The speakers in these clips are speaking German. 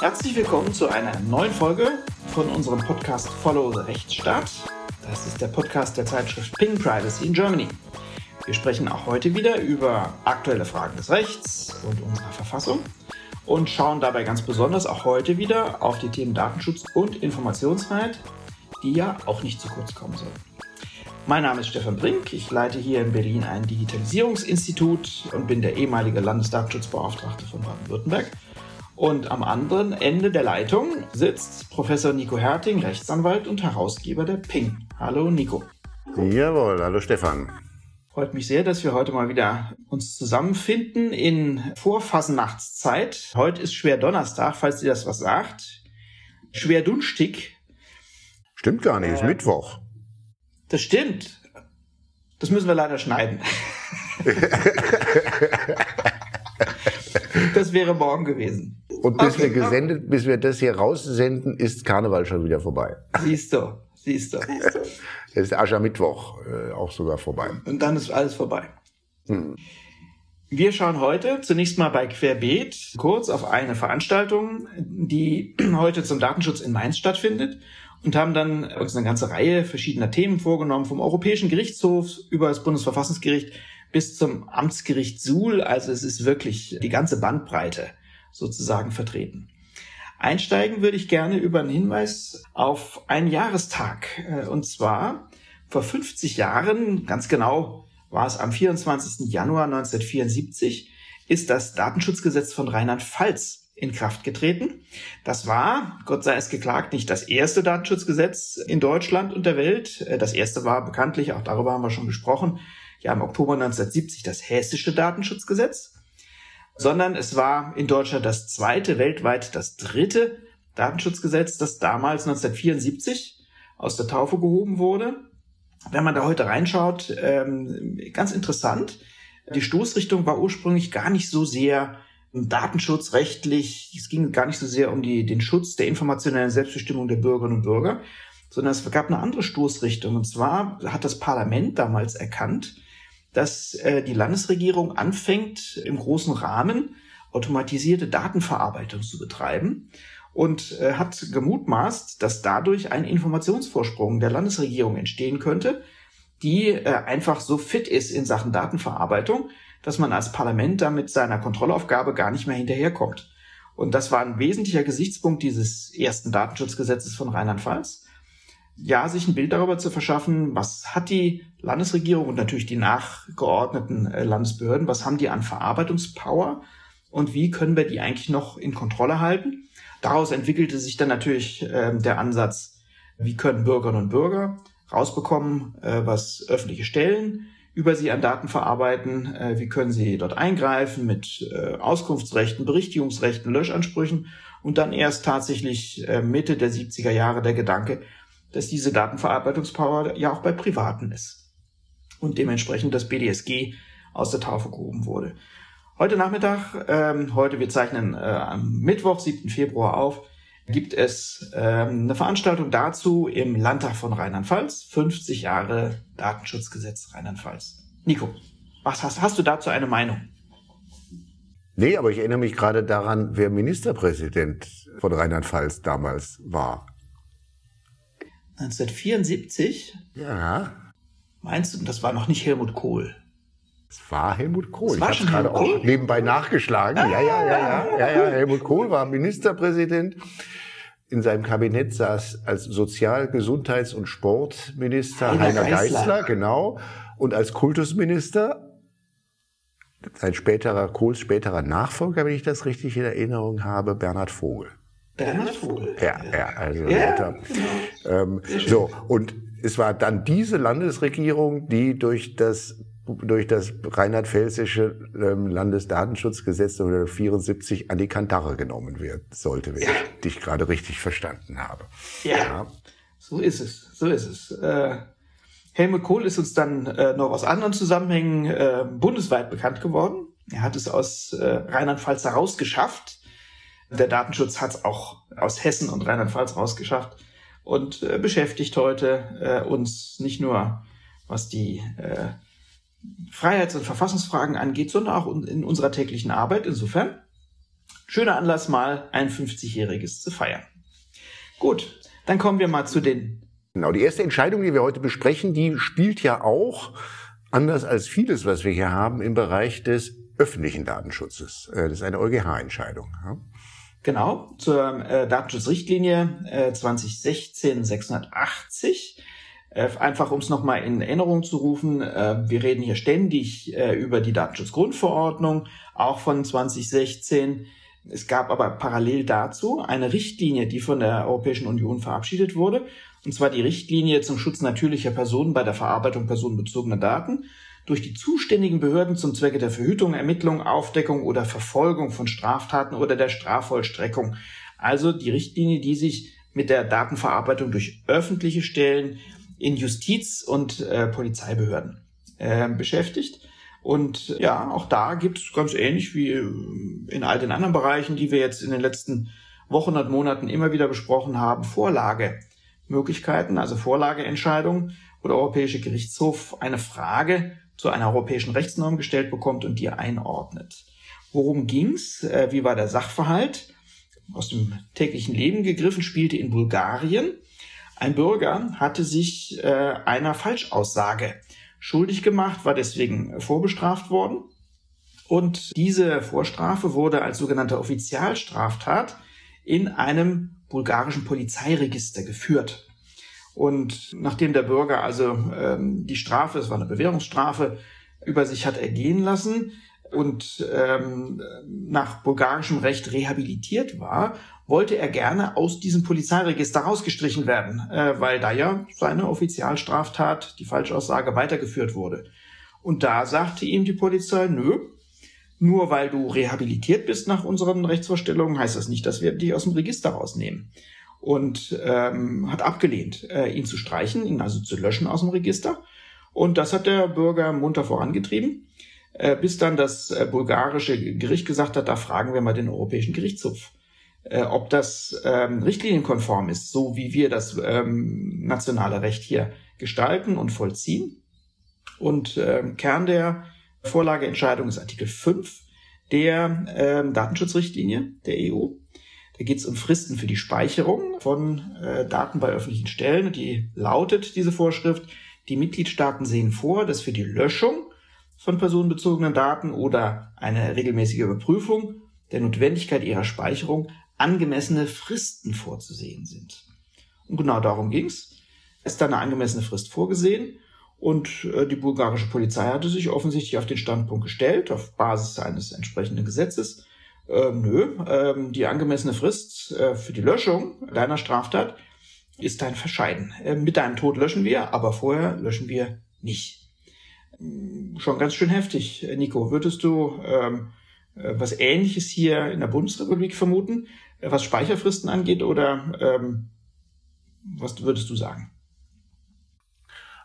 Herzlich willkommen zu einer neuen Folge von unserem Podcast Follow the Rechtsstaat. Das ist der Podcast der Zeitschrift Ping Privacy in Germany. Wir sprechen auch heute wieder über aktuelle Fragen des Rechts und unserer Verfassung und schauen dabei ganz besonders auch heute wieder auf die Themen Datenschutz und Informationsfreiheit, die ja auch nicht zu kurz kommen sollen. Mein Name ist Stefan Brink. Ich leite hier in Berlin ein Digitalisierungsinstitut und bin der ehemalige Landesdatenschutzbeauftragte von Baden-Württemberg. Und am anderen Ende der Leitung sitzt Professor Nico Herting, Rechtsanwalt und Herausgeber der Ping. Hallo Nico. Jawohl, hallo Stefan. Freut mich sehr, dass wir heute mal wieder uns zusammenfinden in Vorfasnachtszeit. Heute ist schwer Donnerstag, falls dir das was sagt. Schwer dunstig. Stimmt gar nicht, ist äh, Mittwoch. Das stimmt. Das müssen wir leider schneiden. das wäre morgen gewesen. Und bis okay. wir gesendet, bis wir das hier raussenden, ist Karneval schon wieder vorbei. Siehst du, siehst du. Es ist Aschermittwoch äh, auch sogar vorbei. Und dann ist alles vorbei. Hm. Wir schauen heute zunächst mal bei Querbeet kurz auf eine Veranstaltung, die heute zum Datenschutz in Mainz stattfindet und haben dann uns eine ganze Reihe verschiedener Themen vorgenommen, vom Europäischen Gerichtshof über das Bundesverfassungsgericht bis zum Amtsgericht Suhl. Also es ist wirklich die ganze Bandbreite sozusagen vertreten. Einsteigen würde ich gerne über einen Hinweis auf einen Jahrestag. Äh, und zwar vor 50 Jahren, ganz genau war es am 24. Januar 1974, ist das Datenschutzgesetz von Rheinland-Pfalz in Kraft getreten. Das war, Gott sei es geklagt, nicht das erste Datenschutzgesetz in Deutschland und der Welt. Äh, das erste war bekanntlich, auch darüber haben wir schon gesprochen, ja im Oktober 1970 das hessische Datenschutzgesetz, sondern es war in Deutschland das zweite, weltweit das dritte Datenschutzgesetz, das damals 1974 aus der Taufe gehoben wurde. Wenn man da heute reinschaut, ähm, ganz interessant. Die Stoßrichtung war ursprünglich gar nicht so sehr datenschutzrechtlich, es ging gar nicht so sehr um die, den Schutz der informationellen Selbstbestimmung der Bürgerinnen und Bürger, sondern es gab eine andere Stoßrichtung. Und zwar hat das Parlament damals erkannt, dass äh, die Landesregierung anfängt, im großen Rahmen automatisierte Datenverarbeitung zu betreiben und äh, hat gemutmaßt, dass dadurch ein Informationsvorsprung der Landesregierung entstehen könnte, die äh, einfach so fit ist in Sachen Datenverarbeitung, dass man als Parlament damit seiner Kontrollaufgabe gar nicht mehr hinterherkommt. Und das war ein wesentlicher Gesichtspunkt dieses ersten Datenschutzgesetzes von Rheinland-Pfalz. Ja, sich ein Bild darüber zu verschaffen, was hat die Landesregierung und natürlich die nachgeordneten äh, Landesbehörden, was haben die an Verarbeitungspower und wie können wir die eigentlich noch in Kontrolle halten? Daraus entwickelte sich dann natürlich äh, der Ansatz, wie können Bürgerinnen und Bürger rausbekommen, äh, was öffentliche Stellen über sie an Daten verarbeiten, äh, wie können sie dort eingreifen mit äh, Auskunftsrechten, Berichtigungsrechten, Löschansprüchen und dann erst tatsächlich Mitte der 70er Jahre der Gedanke, dass diese Datenverarbeitungspower ja auch bei Privaten ist und dementsprechend das BDSG aus der Taufe gehoben wurde. Heute Nachmittag, ähm, heute wir zeichnen äh, am Mittwoch, 7. Februar auf, gibt es ähm, eine Veranstaltung dazu im Landtag von Rheinland-Pfalz, 50 Jahre Datenschutzgesetz Rheinland-Pfalz. Nico, was hast, hast du dazu eine Meinung? Nee, aber ich erinnere mich gerade daran, wer Ministerpräsident von Rheinland-Pfalz damals war. 1974? Ja. Meinst du, das war noch nicht Helmut Kohl? Es war Helmut Kohl. ich habe gerade auch nebenbei nachgeschlagen. Ah, ja, ja, ja, ja, ja, ja. Helmut Kohl war Ministerpräsident. In seinem Kabinett saß als Sozial-, Gesundheits- und Sportminister Heiner, Heiner Geißler. Geißler, genau. Und als Kultusminister sein späterer, Kohls späterer Nachfolger, wenn ich das richtig in Erinnerung habe, Bernhard Vogel. Bernhard Vogel. Ja, ja, also ja, genau. ähm, so und es war dann diese Landesregierung, die durch das durch das rheinland-pfälzische ähm, Landesdatenschutzgesetz 1974 an die Kandare genommen wird sollte, wenn ja. ich dich gerade richtig verstanden habe. Ja, ja, so ist es, so ist es. Äh, Helmut Kohl ist uns dann äh, noch aus anderen Zusammenhängen äh, bundesweit bekannt geworden. Er hat es aus äh, Rheinland-Pfalz herausgeschafft. Der Datenschutz hat es auch aus Hessen und Rheinland-Pfalz rausgeschafft und äh, beschäftigt heute äh, uns nicht nur was die äh, Freiheits- und Verfassungsfragen angeht, sondern auch in unserer täglichen Arbeit. Insofern Schöner Anlass, mal ein 50-jähriges zu feiern. Gut, dann kommen wir mal zu den. Genau, die erste Entscheidung, die wir heute besprechen, die spielt ja auch, anders als vieles, was wir hier haben, im Bereich des öffentlichen Datenschutzes. Äh, das ist eine EuGH-Entscheidung. Genau, zur äh, Datenschutzrichtlinie äh, 2016-680. Äh, einfach um es nochmal in Erinnerung zu rufen, äh, wir reden hier ständig äh, über die Datenschutzgrundverordnung, auch von 2016. Es gab aber parallel dazu eine Richtlinie, die von der Europäischen Union verabschiedet wurde, und zwar die Richtlinie zum Schutz natürlicher Personen bei der Verarbeitung personenbezogener Daten durch die zuständigen Behörden zum Zwecke der Verhütung, Ermittlung, Aufdeckung oder Verfolgung von Straftaten oder der Strafvollstreckung. Also die Richtlinie, die sich mit der Datenverarbeitung durch öffentliche Stellen in Justiz- und äh, Polizeibehörden äh, beschäftigt. Und ja, auch da gibt es ganz ähnlich wie in all den anderen Bereichen, die wir jetzt in den letzten Wochen und Monaten immer wieder besprochen haben, Vorlagemöglichkeiten, also Vorlageentscheidungen, wo der Europäische Gerichtshof eine Frage zu einer europäischen Rechtsnorm gestellt bekommt und die einordnet. Worum ging's? Äh, wie war der Sachverhalt? Aus dem täglichen Leben gegriffen spielte in Bulgarien. Ein Bürger hatte sich äh, einer Falschaussage schuldig gemacht, war deswegen vorbestraft worden. Und diese Vorstrafe wurde als sogenannte Offizialstraftat in einem bulgarischen Polizeiregister geführt. Und nachdem der Bürger also ähm, die Strafe, es war eine Bewährungsstrafe, über sich hat ergehen lassen und ähm, nach bulgarischem Recht rehabilitiert war, wollte er gerne aus diesem Polizeiregister rausgestrichen werden, äh, weil da ja seine Offizialstraftat, die Falschaussage, weitergeführt wurde. Und da sagte ihm die Polizei, nö, nur weil du rehabilitiert bist nach unseren Rechtsvorstellungen, heißt das nicht, dass wir dich aus dem Register rausnehmen. Und ähm, hat abgelehnt, äh, ihn zu streichen, ihn also zu löschen aus dem Register. Und das hat der Bürger munter vorangetrieben, äh, bis dann das äh, bulgarische Gericht gesagt hat, da fragen wir mal den Europäischen Gerichtshof äh, ob das ähm, richtlinienkonform ist, so wie wir das ähm, nationale Recht hier gestalten und vollziehen. Und ähm, Kern der Vorlageentscheidung ist Artikel 5 der ähm, Datenschutzrichtlinie der EU. Da geht es um Fristen für die Speicherung von äh, Daten bei öffentlichen Stellen. Die lautet diese Vorschrift, die Mitgliedstaaten sehen vor, dass für die Löschung von personenbezogenen Daten oder eine regelmäßige Überprüfung der Notwendigkeit ihrer Speicherung angemessene Fristen vorzusehen sind. Und genau darum ging's. Es ist da eine angemessene Frist vorgesehen und äh, die bulgarische Polizei hatte sich offensichtlich auf den Standpunkt gestellt, auf Basis eines entsprechenden Gesetzes. Äh, nö, äh, die angemessene Frist äh, für die Löschung deiner Straftat ist dein Verscheiden. Äh, mit deinem Tod löschen wir, aber vorher löschen wir nicht. Schon ganz schön heftig. Nico, würdest du ähm, äh, was Ähnliches hier in der Bundesrepublik vermuten? was Speicherfristen angeht oder ähm, was würdest du sagen?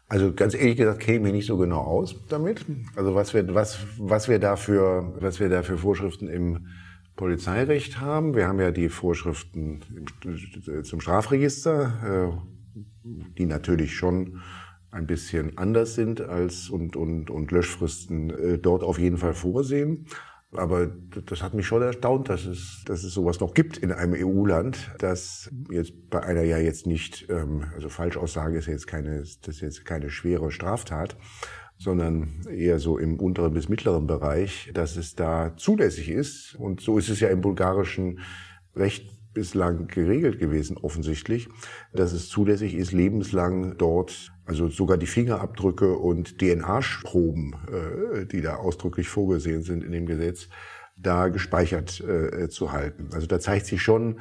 Also ganz ehrlich gesagt kenne ich nicht so genau aus damit. Also was wir, was, was wir dafür, was wir da für Vorschriften im Polizeirecht haben. Wir haben ja die Vorschriften zum Strafregister, äh, die natürlich schon ein bisschen anders sind als und, und, und Löschfristen äh, dort auf jeden Fall vorsehen. Aber das hat mich schon erstaunt, dass es, dass es sowas noch gibt in einem EU-Land, das jetzt bei einer ja jetzt nicht, ähm, also Falschaussage ist jetzt keine, das ist jetzt keine schwere Straftat, sondern eher so im unteren bis mittleren Bereich, dass es da zulässig ist. Und so ist es ja im bulgarischen Recht bislang geregelt gewesen, offensichtlich, dass es zulässig ist, lebenslang dort, also sogar die Fingerabdrücke und DNA-Proben, äh, die da ausdrücklich vorgesehen sind in dem Gesetz, da gespeichert äh, zu halten. Also da zeigt sich schon,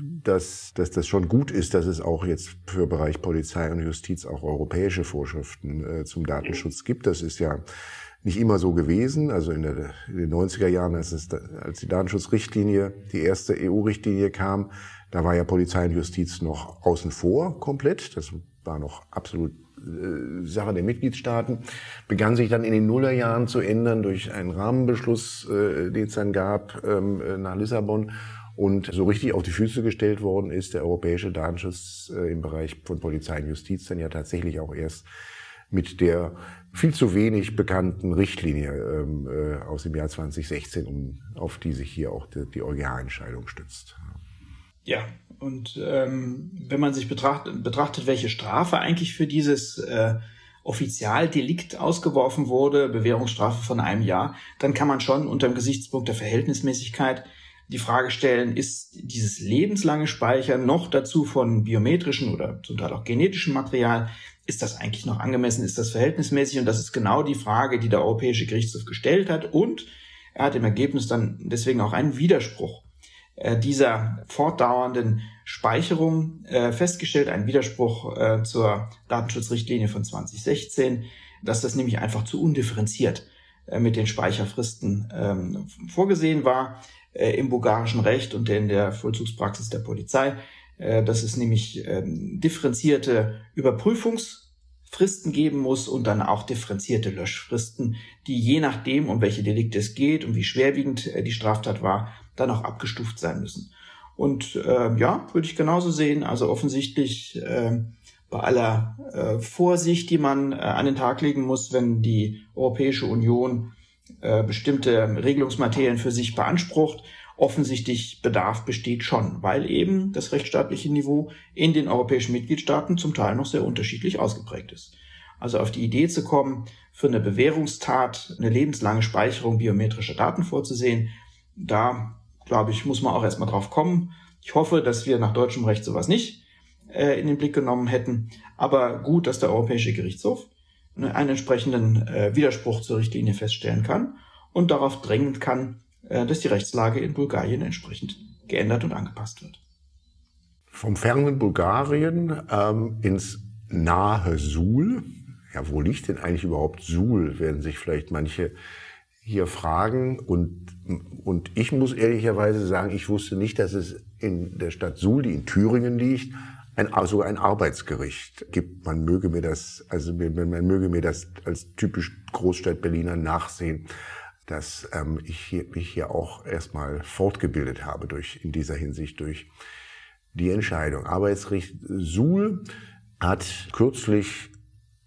dass, dass das schon gut ist, dass es auch jetzt für Bereich Polizei und Justiz auch europäische Vorschriften äh, zum Datenschutz gibt. Das ist ja nicht immer so gewesen. Also in, der, in den 90er Jahren, als, es, als die Datenschutzrichtlinie, die erste EU-Richtlinie kam, da war ja Polizei und Justiz noch außen vor komplett. Das war noch absolut äh, Sache der Mitgliedstaaten. Begann sich dann in den Nullerjahren zu ändern durch einen Rahmenbeschluss, äh, den es dann gab ähm, äh, nach Lissabon. Und so richtig auf die Füße gestellt worden ist der europäische Datenschutz äh, im Bereich von Polizei und Justiz dann ja tatsächlich auch erst mit der viel zu wenig bekannten Richtlinie ähm, äh, aus dem Jahr 2016, um, auf die sich hier auch die, die EuGH-Entscheidung stützt. Ja, und ähm, wenn man sich betrachtet, betrachtet, welche Strafe eigentlich für dieses äh, Offizialdelikt ausgeworfen wurde, Bewährungsstrafe von einem Jahr, dann kann man schon unter dem Gesichtspunkt der Verhältnismäßigkeit die Frage stellen, ist dieses lebenslange Speichern noch dazu von biometrischen oder zum Teil auch genetischem Material, ist das eigentlich noch angemessen, ist das verhältnismäßig? Und das ist genau die Frage, die der Europäische Gerichtshof gestellt hat. Und er hat im Ergebnis dann deswegen auch einen Widerspruch äh, dieser fortdauernden Speicherung äh, festgestellt, einen Widerspruch äh, zur Datenschutzrichtlinie von 2016, dass das nämlich einfach zu undifferenziert mit den Speicherfristen ähm, vorgesehen war äh, im bulgarischen Recht und in der Vollzugspraxis der Polizei. Äh, dass es nämlich ähm, differenzierte Überprüfungsfristen geben muss und dann auch differenzierte Löschfristen, die je nachdem, um welche Delikte es geht und wie schwerwiegend äh, die Straftat war, dann auch abgestuft sein müssen. Und äh, ja, würde ich genauso sehen. Also offensichtlich äh, bei aller äh, Vorsicht, die man äh, an den Tag legen muss, wenn die Europäische Union äh, bestimmte Regelungsmaterien für sich beansprucht, offensichtlich Bedarf besteht schon, weil eben das rechtsstaatliche Niveau in den europäischen Mitgliedstaaten zum Teil noch sehr unterschiedlich ausgeprägt ist. Also auf die Idee zu kommen, für eine Bewährungstat eine lebenslange Speicherung biometrischer Daten vorzusehen, da glaube ich, muss man auch erstmal drauf kommen. Ich hoffe, dass wir nach deutschem Recht sowas nicht äh, in den Blick genommen hätten. Aber gut, dass der Europäische Gerichtshof einen entsprechenden äh, Widerspruch zur Richtlinie feststellen kann und darauf drängen kann, äh, dass die Rechtslage in Bulgarien entsprechend geändert und angepasst wird. Vom fernen Bulgarien ähm, ins nahe Suhl. Ja, wo liegt denn eigentlich überhaupt Suhl, werden sich vielleicht manche hier fragen. Und, und ich muss ehrlicherweise sagen, ich wusste nicht, dass es in der Stadt Suhl, die in Thüringen liegt, ein, sogar ein Arbeitsgericht gibt. Man möge mir das, also man, man möge mir das als typisch Großstadt Berliner nachsehen dass ähm, ich hier, mich hier auch erstmal fortgebildet habe durch, in dieser Hinsicht durch die Entscheidung. Arbeitsgericht Suhl hat kürzlich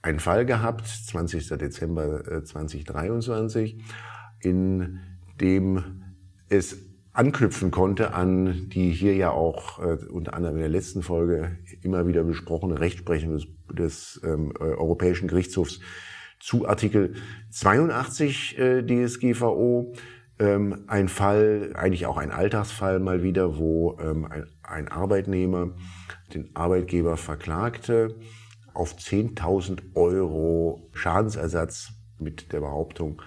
einen Fall gehabt, 20. Dezember 2023, äh, in dem es anknüpfen konnte an die hier ja auch äh, unter anderem in der letzten Folge immer wieder besprochene Rechtsprechung des, des ähm, Europäischen Gerichtshofs zu Artikel 82 äh, DSGVO. Ähm, ein Fall, eigentlich auch ein Alltagsfall mal wieder, wo ähm, ein, ein Arbeitnehmer den Arbeitgeber verklagte auf 10.000 Euro Schadensersatz mit der Behauptung,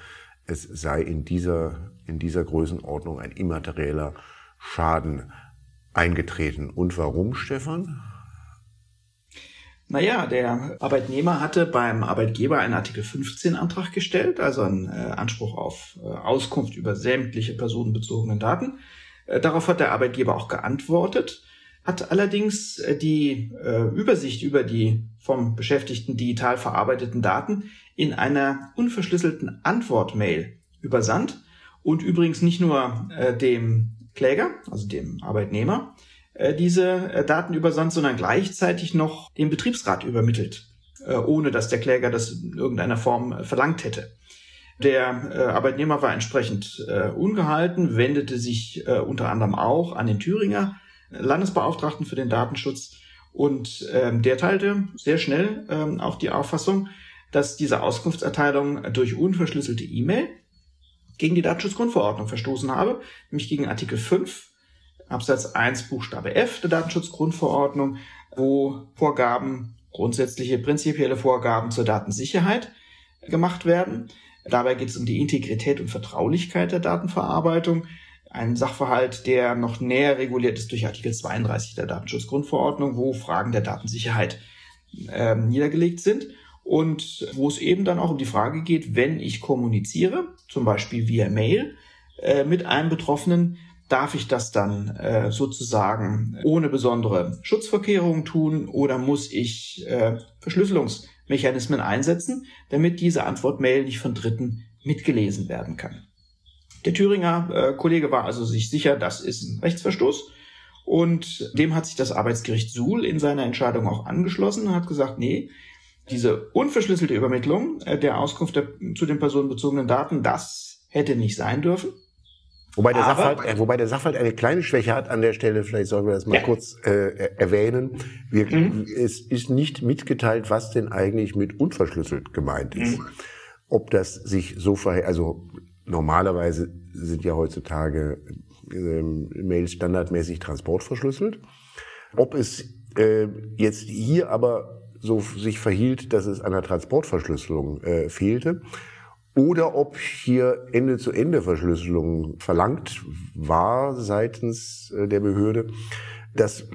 es sei in dieser, in dieser Größenordnung ein immaterieller Schaden eingetreten. Und warum, Stefan? Naja, der Arbeitnehmer hatte beim Arbeitgeber einen Artikel 15 Antrag gestellt, also einen äh, Anspruch auf äh, Auskunft über sämtliche personenbezogenen Daten. Äh, darauf hat der Arbeitgeber auch geantwortet, hat allerdings äh, die äh, Übersicht über die vom Beschäftigten digital verarbeiteten Daten in einer unverschlüsselten Antwortmail übersandt und übrigens nicht nur äh, dem Kläger, also dem Arbeitnehmer, äh, diese äh, Daten übersandt, sondern gleichzeitig noch dem Betriebsrat übermittelt, äh, ohne dass der Kläger das in irgendeiner Form verlangt hätte. Der Arbeitnehmer war entsprechend ungehalten, wendete sich unter anderem auch an den Thüringer Landesbeauftragten für den Datenschutz und ähm, der teilte sehr schnell ähm, auch die Auffassung, dass diese Auskunftserteilung durch unverschlüsselte E-Mail gegen die Datenschutzgrundverordnung verstoßen habe, nämlich gegen Artikel 5 Absatz 1 Buchstabe F der Datenschutzgrundverordnung, wo Vorgaben, grundsätzliche prinzipielle Vorgaben zur Datensicherheit gemacht werden. Dabei geht es um die Integrität und Vertraulichkeit der Datenverarbeitung. Ein Sachverhalt, der noch näher reguliert ist durch Artikel 32 der Datenschutzgrundverordnung, wo Fragen der Datensicherheit äh, niedergelegt sind und wo es eben dann auch um die Frage geht, wenn ich kommuniziere, zum Beispiel via Mail, äh, mit einem Betroffenen, Darf ich das dann äh, sozusagen ohne besondere Schutzvorkehrungen tun oder muss ich äh, Verschlüsselungsmechanismen einsetzen, damit diese Antwortmail nicht von Dritten mitgelesen werden kann? Der Thüringer äh, Kollege war also sich sicher, das ist ein Rechtsverstoß. Und dem hat sich das Arbeitsgericht Suhl in seiner Entscheidung auch angeschlossen und hat gesagt, nee, Diese unverschlüsselte Übermittlung äh, der Auskunft der, zu den personenbezogenen Daten, das hätte nicht sein dürfen. Wobei der, Sachverhalt, äh, wobei der Sachverhalt eine kleine Schwäche hat an der Stelle, vielleicht sollen wir das mal ja. kurz äh, erwähnen. Wir, mhm. Es ist nicht mitgeteilt, was denn eigentlich mit unverschlüsselt gemeint ist. Mhm. Ob das sich so verhält, also normalerweise sind ja heutzutage äh, Mails standardmäßig transportverschlüsselt. Ob es äh, jetzt hier aber so sich verhielt, dass es an der Transportverschlüsselung äh, fehlte, oder ob hier Ende-zu-Ende-Verschlüsselung verlangt war seitens äh, der Behörde. Das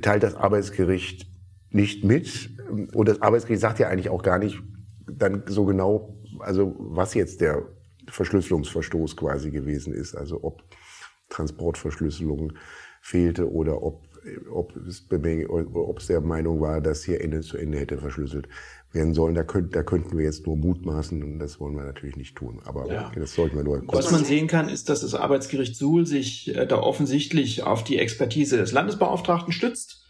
teilt das Arbeitsgericht nicht mit. Und das Arbeitsgericht sagt ja eigentlich auch gar nicht dann so genau, also was jetzt der Verschlüsselungsverstoß quasi gewesen ist. Also ob Transportverschlüsselung fehlte oder ob, ob, es, ob es der Meinung war, dass hier Ende zu Ende hätte verschlüsselt werden sollen. Da, könnt, da könnten wir jetzt nur mutmaßen und das wollen wir natürlich nicht tun. Aber ja. das sollten wir nur. kurz. Was man sehen kann, ist, dass das Arbeitsgericht Suhl sich äh, da offensichtlich auf die Expertise des Landesbeauftragten stützt.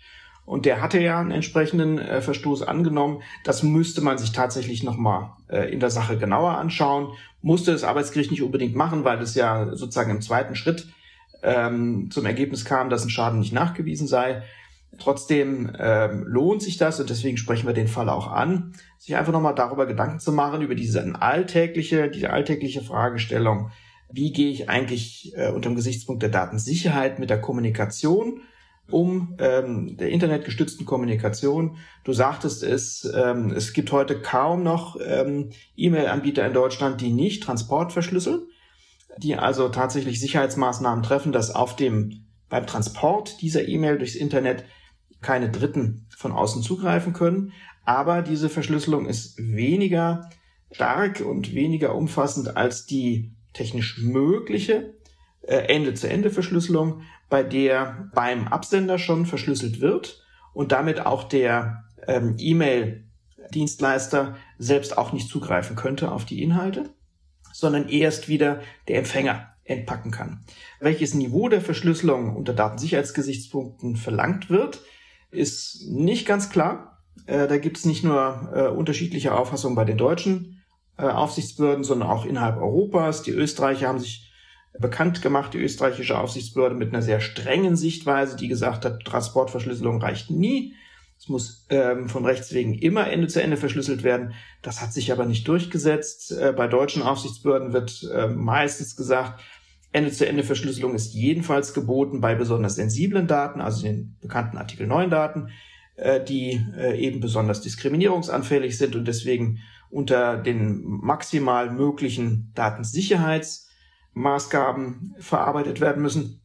Und der hatte ja einen entsprechenden äh, Verstoß angenommen. Das müsste man sich tatsächlich nochmal äh, in der Sache genauer anschauen. Musste das Arbeitsgericht nicht unbedingt machen, weil es ja sozusagen im zweiten Schritt ähm, zum Ergebnis kam, dass ein Schaden nicht nachgewiesen sei. Trotzdem ähm, lohnt sich das und deswegen sprechen wir den Fall auch an, sich einfach nochmal darüber Gedanken zu machen, über diese alltägliche, diese alltägliche Fragestellung, wie gehe ich eigentlich äh, unter dem Gesichtspunkt der Datensicherheit mit der Kommunikation um, ähm, der internetgestützten Kommunikation. Du sagtest es, ähm, es gibt heute kaum noch ähm, E-Mail-Anbieter in Deutschland, die nicht Transport verschlüsseln, die also tatsächlich Sicherheitsmaßnahmen treffen, dass auf dem beim Transport dieser E-Mail durchs Internet keine Dritten von außen zugreifen können. Aber diese Verschlüsselung ist weniger stark und weniger umfassend als die technisch mögliche äh, Ende-zu-Ende-Verschlüsselung, bei der beim Absender schon verschlüsselt wird und damit auch der ähm, E-Mail-Dienstleister selbst auch nicht zugreifen könnte auf die Inhalte, sondern erst wieder der Empfänger entpacken kann. Welches Niveau der Verschlüsselung unter Datensicherheitsgesichtspunkten verlangt wird, ist nicht ganz klar. Äh, da gibt es nicht nur äh, unterschiedliche Auffassungen bei den deutschen äh, Aufsichtsbehörden, sondern auch innerhalb Europas. Die Österreicher haben sich bekannt gemacht, die österreichische Aufsichtsbehörde mit einer sehr strengen Sichtweise, die gesagt hat, Transportverschlüsselung reicht nie. Es muss ähm, von Rechts wegen immer Ende zu Ende verschlüsselt werden. Das hat sich aber nicht durchgesetzt. Äh, bei deutschen Aufsichtsbehörden wird äh, meistens gesagt, Ende-zu-Ende-Verschlüsselung ist jedenfalls geboten bei besonders sensiblen Daten, also den bekannten Artikel 9 Daten, äh, die äh, eben besonders diskriminierungsanfällig sind und deswegen unter den maximal möglichen Datensicherheitsmaßgaben verarbeitet werden müssen.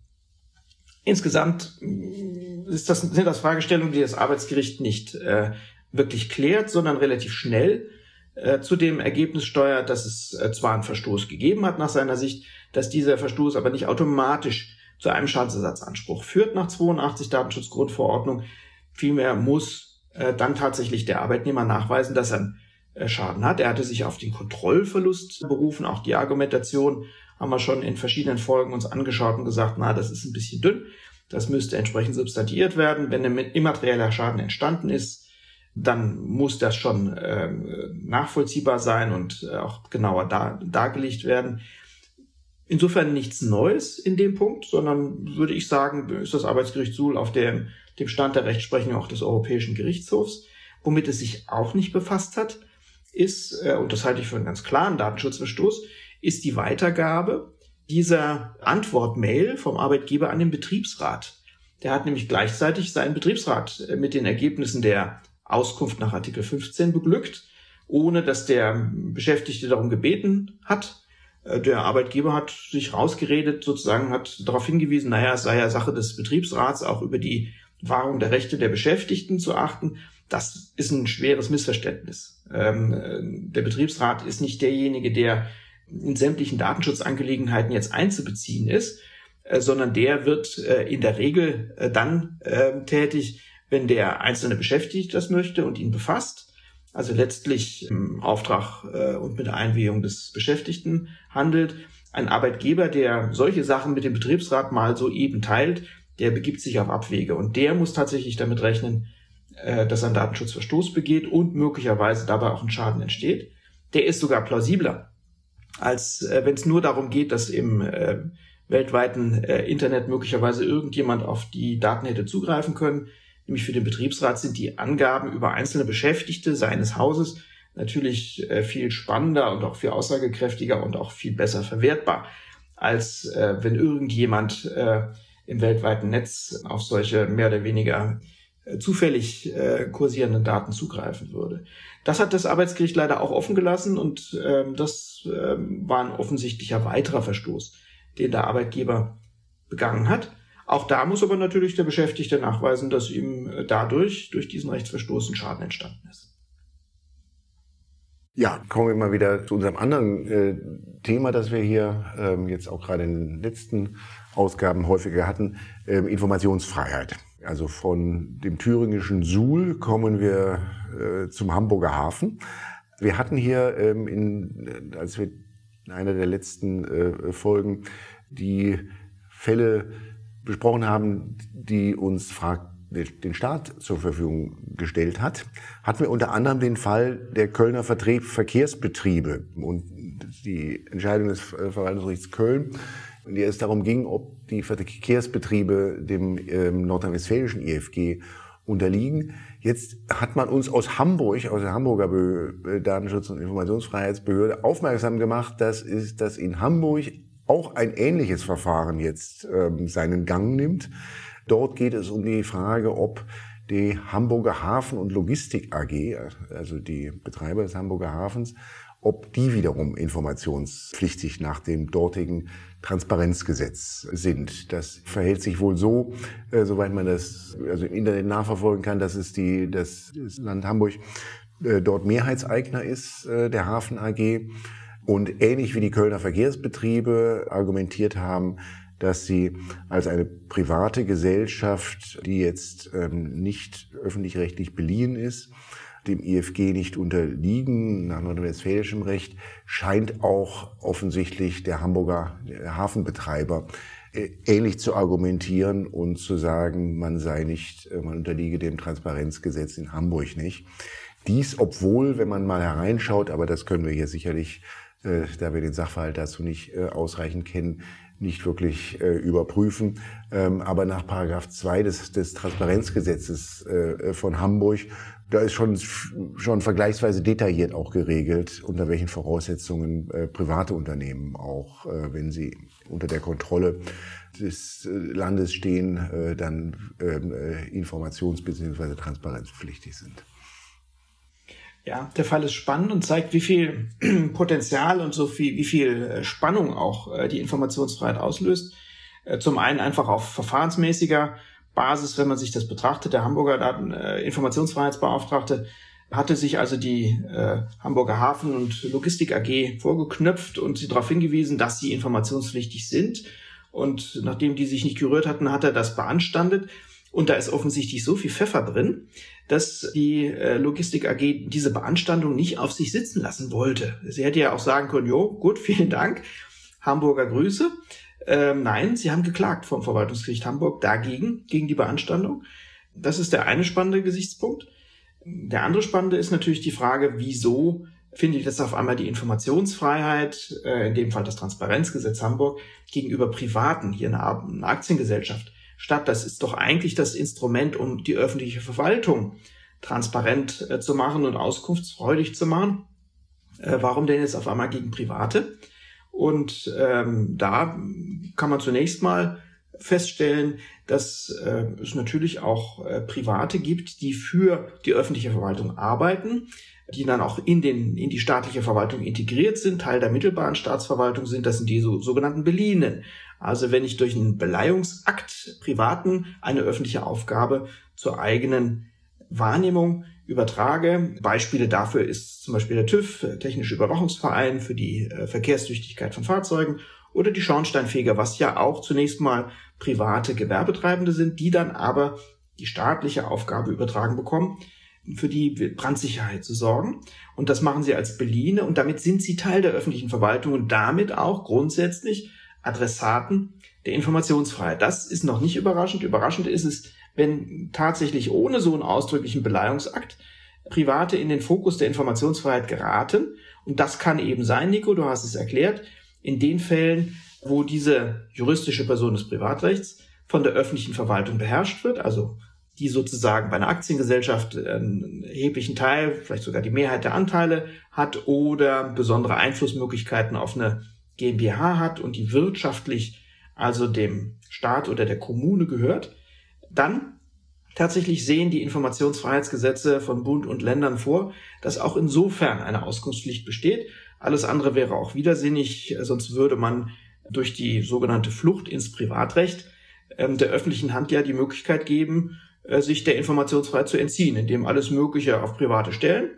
Insgesamt mm, ist das, sind das Fragestellungen, die das Arbeitsgericht nicht äh, wirklich klärt, sondern relativ schnell äh, zu dem Ergebnis steuert, dass es äh, zwar einen Verstoß gegeben hat nach seiner Sicht, dass dieser Verstoß aber nicht automatisch zu einem Schadensersatzanspruch führt nach 82 Datenschutzgrundverordnung. Vielmehr muss äh, dann tatsächlich der Arbeitnehmer nachweisen, dass er einen äh, Schaden hat. Er hatte sich auf den Kontrollverlust berufen. Auch die Argumentation haben wir schon in verschiedenen Folgen uns angeschaut und gesagt, na, das ist ein bisschen dünn. Das müsste entsprechend substantiiert werden. Wenn ein immaterieller Schaden entstanden ist, dann muss das schon äh, nachvollziehbar sein und äh, auch genauer dar, dargelegt werden. Insofern nichts Neues in dem Punkt, sondern würde ich sagen, ist das Arbeitsgericht Suhl auf dem, dem Stand der Rechtsprechung auch des Europäischen Gerichtshofs. Womit es sich auch nicht befasst hat, ist, äh, und das halte ich für einen ganz klaren Datenschutzverstoß, ist die Weitergabe dieser Antwortmail vom Arbeitgeber an den Betriebsrat. Der hat nämlich gleichzeitig seinen Betriebsrat äh, mit den Ergebnissen der Auskunft nach Artikel 15 beglückt, ohne dass der Beschäftigte darum gebeten hat. Äh, der Arbeitgeber hat sich rausgeredet, sozusagen hat darauf hingewiesen, naja, es sei ja Sache des Betriebsrats, auch über die Wahrung der Rechte der Beschäftigten zu achten. Das ist ein schweres Missverständnis. Ähm, äh, der Betriebsrat ist nicht derjenige, der in sämtlichen Datenschutzangelegenheiten jetzt einzubeziehen ist, äh, sondern der wird in der Regel dann ähm, tätig, wenn der einzelne Beschäftigte das möchte und ihn befasst, also letztlich im Auftrag äh, und mit der Einwilligung des Beschäftigten handelt. Ein Arbeitgeber, der solche Sachen mit dem Betriebsrat mal so eben teilt, der begibt sich auf Abwege und der muss tatsächlich damit rechnen, äh, dass ein Datenschutzverstoß begeht und möglicherweise dabei auch ein Schaden entsteht. Der ist sogar plausibler, als äh, wenn es nur darum geht, dass im äh, weltweiten äh, Internet möglicherweise irgendjemand auf die Daten hätte zugreifen können. Nämlich für den Betriebsrat sind die Angaben über einzelne Beschäftigte seines Hauses natürlich äh, viel spannender und auch viel aussagekräftiger und auch viel besser verwertbar, als äh, wenn irgendjemand äh, im weltweiten Netz auf solche mehr oder weniger zufällig äh, kursierenden Daten zugreifen würde. Das hat das Arbeitsgericht leider auch offen gelassen und ähm, das ähm, war ein offensichtlicher weiterer Verstoß, den der Arbeitgeber begangen hat. Auch da muss aber natürlich der Beschäftigte nachweisen, dass ihm äh, dadurch, durch diesen Rechtsverstoß, ein Schaden entstanden ist. Ja, kommen wir mal wieder zu unserem anderen äh, Thema, das wir hier ähm, jetzt auch gerade in den letzten Ausgaben häufiger hatten, ähm, Informationsfreiheit. Also von dem thüringischen Suhl kommen wir äh, zum Hamburger Hafen. Wir hatten hier, ähm, in, als wir in einer der letzten äh, Folgen die Fälle besprochen haben, die uns fragt, den Staat zur Verfügung gestellt hat, hatten wir unter anderem den Fall der Kölner Vertrieb Verkehrsbetriebe und die Entscheidung des Verwaltungsgerichts Köln, in der es darum ging, ob die Verkehrsbetriebe dem ähm, nordrhein-westfälischen IFG unterliegen. Jetzt hat man uns aus Hamburg, aus der Hamburger Be Datenschutz- und Informationsfreiheitsbehörde aufmerksam gemacht, dass, ist, dass in Hamburg auch ein ähnliches Verfahren jetzt ähm, seinen Gang nimmt. Dort geht es um die Frage, ob die Hamburger Hafen- und Logistik AG, also die Betreiber des Hamburger Hafens, ob die wiederum informationspflichtig nach dem dortigen Transparenzgesetz sind. Das verhält sich wohl so, äh, soweit man das also im Internet nachverfolgen kann, dass es die, dass das Land Hamburg äh, dort Mehrheitseigner ist, äh, der Hafen AG. Und ähnlich wie die Kölner Verkehrsbetriebe argumentiert haben, dass sie als eine private Gesellschaft, die jetzt ähm, nicht öffentlich-rechtlich beliehen ist, dem IFG nicht unterliegen, nach nordrhein-westfälischem Recht, scheint auch offensichtlich der Hamburger Hafenbetreiber äh, ähnlich zu argumentieren und zu sagen, man sei nicht, äh, man unterliege dem Transparenzgesetz in Hamburg nicht. Dies, obwohl, wenn man mal hereinschaut, aber das können wir hier sicherlich, äh, da wir den Sachverhalt dazu nicht äh, ausreichend kennen, nicht wirklich äh, überprüfen. Ähm, aber nach Paragraph 2 des, des Transparenzgesetzes äh, von Hamburg, da ist schon, schon vergleichsweise detailliert auch geregelt, unter welchen Voraussetzungen äh, private Unternehmen auch, äh, wenn sie unter der Kontrolle des äh, Landes stehen, äh, dann ähm, äh, informations- bzw. transparenzpflichtig sind. Ja, der Fall ist spannend und zeigt, wie viel Potenzial und so viel, wie viel äh, Spannung auch äh, die Informationsfreiheit auslöst. Äh, zum einen einfach auf verfahrensmäßiger Basis, wenn man sich das betrachtet. Der Hamburger Daten, Informationsfreiheitsbeauftragte hatte sich also die äh, Hamburger Hafen- und Logistik AG vorgeknöpft und sie darauf hingewiesen, dass sie informationspflichtig sind. Und nachdem die sich nicht gerührt hatten, hat er das beanstandet. Und da ist offensichtlich so viel Pfeffer drin, dass die äh, Logistik AG diese Beanstandung nicht auf sich sitzen lassen wollte. Sie hätte ja auch sagen können, jo, gut, vielen Dank, Hamburger Grüße. Ähm, nein, sie haben geklagt vom Verwaltungsgericht Hamburg dagegen, gegen die Beanstandung. Das ist der eine spannende Gesichtspunkt. Der andere spannende ist natürlich die Frage, wieso findet jetzt auf einmal die Informationsfreiheit, äh, in dem Fall das Transparenzgesetz Hamburg, gegenüber Privaten, hier eine, eine Aktiengesellschaft, statt. Das ist doch eigentlich das Instrument, um die öffentliche Verwaltung transparent äh, zu machen und auskunftsfreudig zu machen. Äh, warum denn jetzt auf einmal gegen Private? Und ähm, da kann man zunächst mal feststellen, dass äh, es natürlich auch äh, Private gibt, die für die öffentliche Verwaltung arbeiten, die dann auch in, den, in die staatliche Verwaltung integriert sind, Teil der mittelbaren Staatsverwaltung sind. Das sind die so, sogenannten Beliehenen. Also wenn ich durch einen Beleihungsakt Privaten eine öffentliche Aufgabe zur eigenen Wahrnehmung übertrage. Beispiele dafür ist zum Beispiel der TÜV, Technische Überwachungsverein für die äh, Verkehrstüchtigkeit von Fahrzeugen oder die Schornsteinfeger, was ja auch zunächst mal private Gewerbetreibende sind, die dann aber die staatliche Aufgabe übertragen bekommen, für die Brandsicherheit zu sorgen. Und das machen sie als Beliehene und damit sind sie Teil der öffentlichen Verwaltung und damit auch grundsätzlich Adressaten der Informationsfreiheit. Das ist noch nicht überraschend. Überraschend ist es, wenn tatsächlich ohne so einen ausdrücklichen Beleihungsakt Private in den Fokus der Informationsfreiheit geraten. Und das kann eben sein, Nico, du hast es erklärt, in den Fällen, wo diese juristische Person des Privatrechts von der öffentlichen Verwaltung beherrscht wird, also die sozusagen bei einer Aktiengesellschaft einen erheblichen Teil, vielleicht sogar die Mehrheit der Anteile hat oder besondere Einflussmöglichkeiten auf eine GmbH hat und die wirtschaftlich also dem Staat oder der Kommune gehört, dann tatsächlich sehen die Informationsfreiheitsgesetze von Bund und Ländern vor, dass auch insofern eine Auskunftspflicht besteht. Alles andere wäre auch widersinnig, sonst würde man durch die sogenannte Flucht ins Privatrecht ähm, der öffentlichen Hand ja die Möglichkeit geben, äh, sich der Informationsfreiheit zu entziehen, indem alles Mögliche auf private Stellen